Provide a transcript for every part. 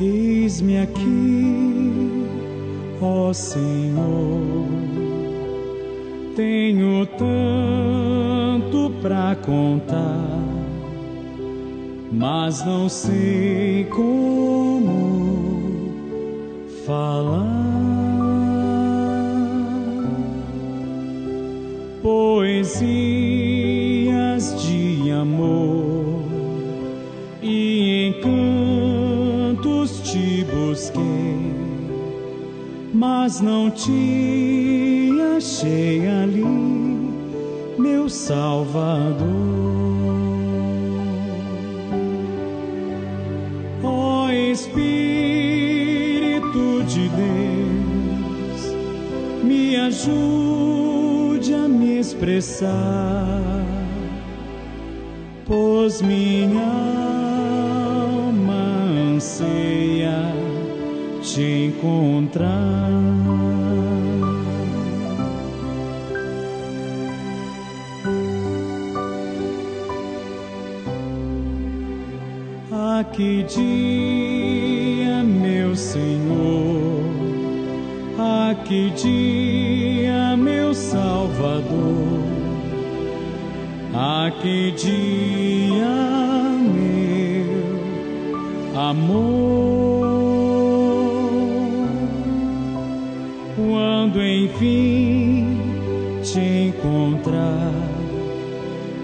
Eis-me aqui, ó Senhor. Tenho tanto pra contar, mas não sei como falar. Poesias de amor busquei, mas não te achei ali, meu Salvador. Ó Espírito de Deus, me ajude a me expressar, pois minha te encontrar. Ah, que dia, meu Senhor, ah, que dia, meu Salvador, ah, que dia, meu amor, quando enfim te encontrar,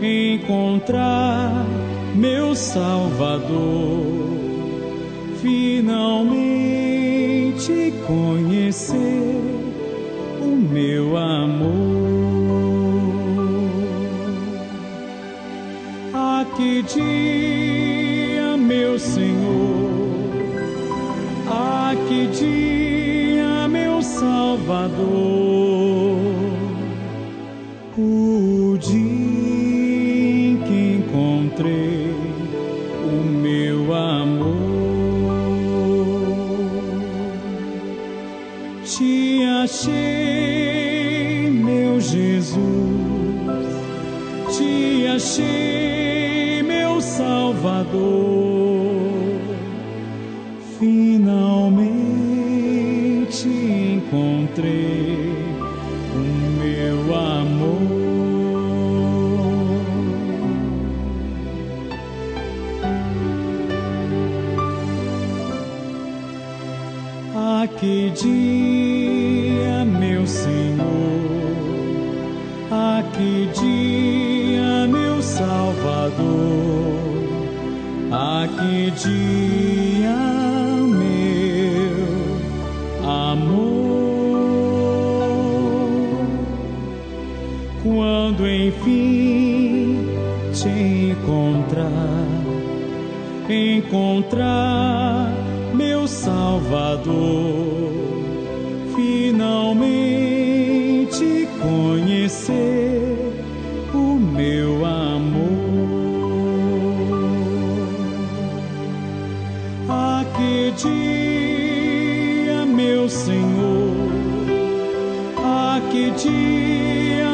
encontrar meu Salvador, finalmente conhecer o meu amor. Ah, que dia, meu Senhor, ah, que dia, Salvador, o dia em que encontrei o meu amor. Te achei, meu Jesus, te achei, meu Salvador. Encontrei o meu amor. Ah, que dia, meu Senhor, ah, que dia, meu Salvador, ah, que dia, quando enfim te encontrar encontrar meu Salvador, finalmente conhecer o meu amor. Ah, que dia, meu Senhor, ah, que dia,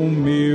o meu.